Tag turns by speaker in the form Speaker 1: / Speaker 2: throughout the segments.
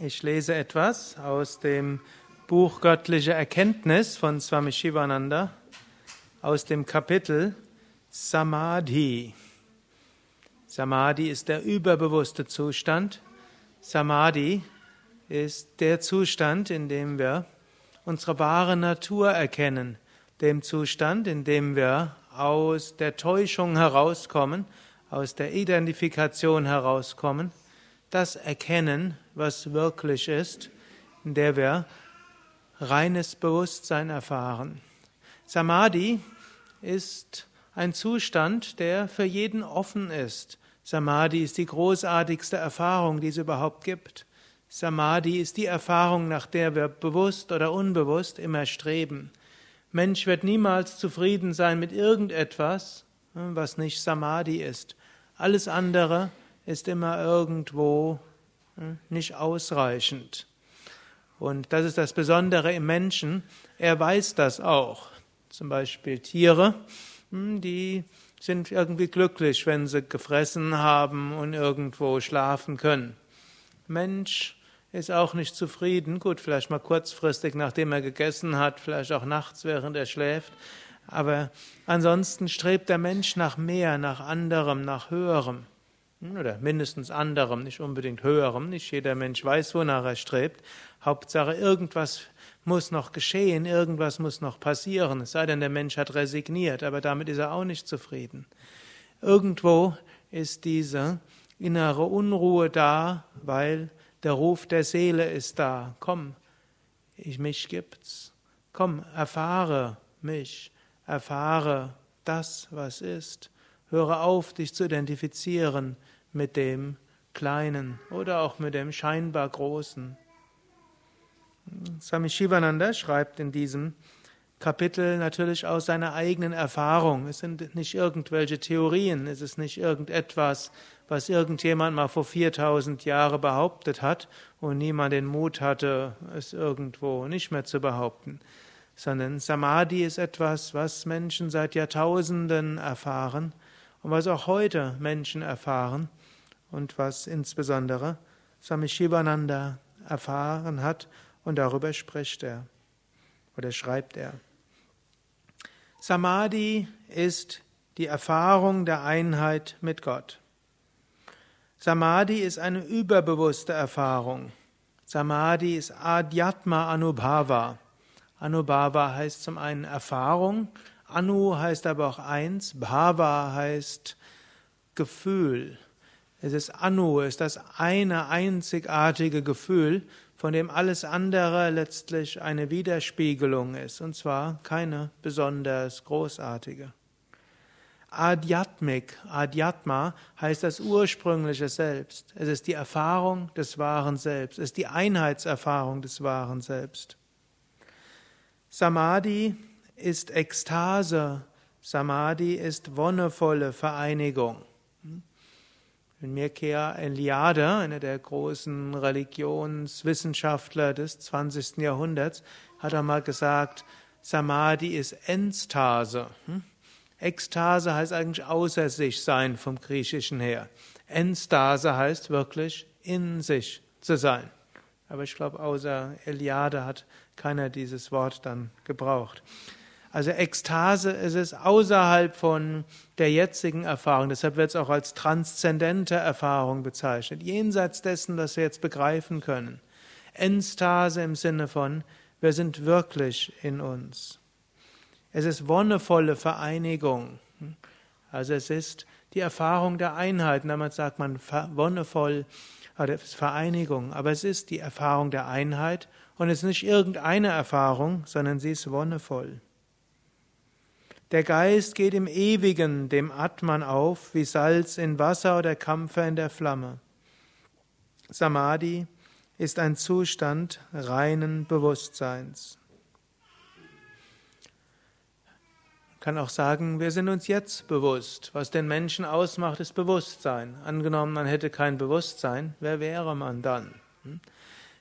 Speaker 1: Ich lese etwas aus dem Buch Göttliche Erkenntnis von Swami Shivananda aus dem Kapitel Samadhi. Samadhi ist der überbewusste Zustand. Samadhi ist der Zustand, in dem wir unsere wahre Natur erkennen, dem Zustand, in dem wir aus der Täuschung herauskommen, aus der Identifikation herauskommen, das erkennen, was wirklich ist, in der wir reines Bewusstsein erfahren. Samadhi ist ein Zustand, der für jeden offen ist. Samadhi ist die großartigste Erfahrung, die es überhaupt gibt. Samadhi ist die Erfahrung, nach der wir bewusst oder unbewusst immer streben. Mensch wird niemals zufrieden sein mit irgendetwas, was nicht Samadhi ist. Alles andere ist immer irgendwo hm, nicht ausreichend. Und das ist das Besondere im Menschen. Er weiß das auch. Zum Beispiel Tiere, hm, die sind irgendwie glücklich, wenn sie gefressen haben und irgendwo schlafen können. Mensch ist auch nicht zufrieden. Gut, vielleicht mal kurzfristig, nachdem er gegessen hat, vielleicht auch nachts, während er schläft. Aber ansonsten strebt der Mensch nach mehr, nach anderem, nach höherem. Hm, oder mindestens anderem, nicht unbedingt höherem. Nicht jeder Mensch weiß, wonach er strebt. Hauptsache, irgendwas muss noch geschehen, irgendwas muss noch passieren. Es sei denn, der Mensch hat resigniert, aber damit ist er auch nicht zufrieden. Irgendwo ist diese innere Unruhe da, weil der Ruf der Seele ist da. Komm, ich mich gibt's. Komm, erfahre mich, erfahre das, was ist. Höre auf, dich zu identifizieren mit dem Kleinen oder auch mit dem scheinbar Großen. Swami Shivananda schreibt in diesem Kapitel natürlich aus seiner eigenen Erfahrung. Es sind nicht irgendwelche Theorien, es ist nicht irgendetwas, was irgendjemand mal vor 4000 Jahren behauptet hat und niemand den Mut hatte, es irgendwo nicht mehr zu behaupten, sondern Samadhi ist etwas, was Menschen seit Jahrtausenden erfahren und was auch heute Menschen erfahren und was insbesondere Swami Shivananda erfahren hat und darüber spricht er oder schreibt er. Samadhi ist die Erfahrung der Einheit mit Gott. Samadhi ist eine überbewusste Erfahrung. Samadhi ist Adhyatma Anubhava. Anubhava heißt zum einen Erfahrung, Anu heißt aber auch eins, Bhava heißt Gefühl. Es ist Anu, es ist das eine einzigartige Gefühl, von dem alles andere letztlich eine Widerspiegelung ist, und zwar keine besonders großartige. Adhyatmik, Adhyatma heißt das ursprüngliche Selbst. Es ist die Erfahrung des wahren Selbst, es ist die Einheitserfahrung des wahren Selbst. Samadhi ist Ekstase, Samadhi ist wonnevolle Vereinigung. In Mircea Eliade, einer der großen Religionswissenschaftler des 20. Jahrhunderts, hat einmal gesagt, Samadhi ist Enstase. Hm? Ekstase heißt eigentlich außer sich sein vom Griechischen her. Enstase heißt wirklich in sich zu sein. Aber ich glaube, außer Eliade hat keiner dieses Wort dann gebraucht. Also Ekstase ist es außerhalb von der jetzigen Erfahrung. Deshalb wird es auch als transzendente Erfahrung bezeichnet. Jenseits dessen, was wir jetzt begreifen können. Enstase im Sinne von, wir sind wirklich in uns. Es ist wonnevolle Vereinigung. Also es ist die Erfahrung der Einheit. Damals sagt man wonnevoll, oder Vereinigung. Aber es ist die Erfahrung der Einheit und es ist nicht irgendeine Erfahrung, sondern sie ist wonnevoll. Der Geist geht im Ewigen, dem Atman auf, wie Salz in Wasser oder Kampfer in der Flamme. Samadhi ist ein Zustand reinen Bewusstseins. Man kann auch sagen, wir sind uns jetzt bewusst. Was den Menschen ausmacht, ist Bewusstsein. Angenommen, man hätte kein Bewusstsein, wer wäre man dann? Hm?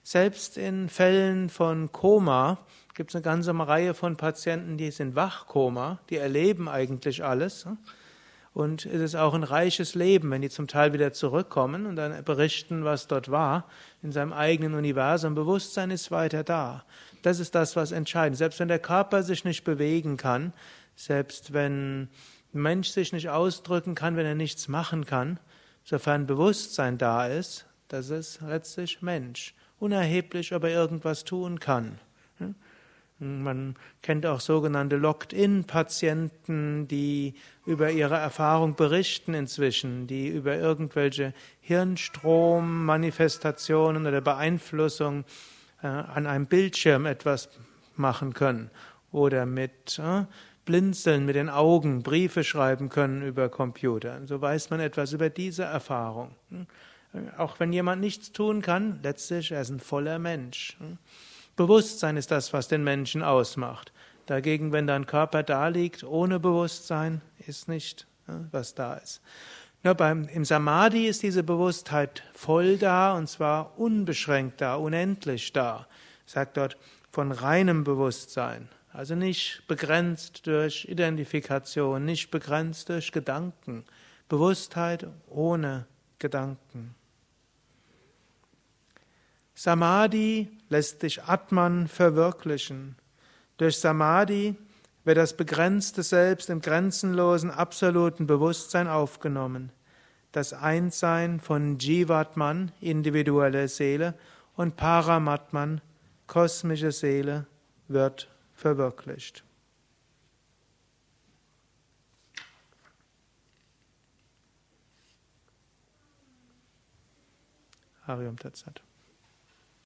Speaker 1: Selbst in Fällen von Koma gibt es eine ganze Reihe von Patienten, die sind Wachkoma, die erleben eigentlich alles. Und es ist auch ein reiches Leben, wenn die zum Teil wieder zurückkommen und dann berichten, was dort war, in seinem eigenen Universum. Bewusstsein ist weiter da. Das ist das, was entscheidend. Selbst wenn der Körper sich nicht bewegen kann, selbst wenn ein Mensch sich nicht ausdrücken kann, wenn er nichts machen kann, sofern Bewusstsein da ist, das ist letztlich Mensch. Unerheblich, ob er irgendwas tun kann. Man kennt auch sogenannte Locked-in-Patienten, die über ihre Erfahrung berichten inzwischen, die über irgendwelche Hirnstrommanifestationen oder Beeinflussung äh, an einem Bildschirm etwas machen können oder mit äh, Blinzeln mit den Augen Briefe schreiben können über Computer. So weiß man etwas über diese Erfahrung. Auch wenn jemand nichts tun kann, letztlich er ist ein voller Mensch. Bewusstsein ist das, was den Menschen ausmacht. Dagegen, wenn dein Körper da liegt, ohne Bewusstsein, ist nicht, was da ist. Nur beim, Im Samadhi ist diese Bewusstheit voll da und zwar unbeschränkt da, unendlich da. Sagt dort von reinem Bewusstsein. Also nicht begrenzt durch Identifikation, nicht begrenzt durch Gedanken. Bewusstheit ohne Gedanken. Samadhi lässt sich Atman verwirklichen. Durch Samadhi wird das begrenzte Selbst im grenzenlosen, absoluten Bewusstsein aufgenommen. Das Einssein von Jivatman, individuelle Seele, und Paramatman, kosmische Seele, wird verwirklicht. Harium Tatsat.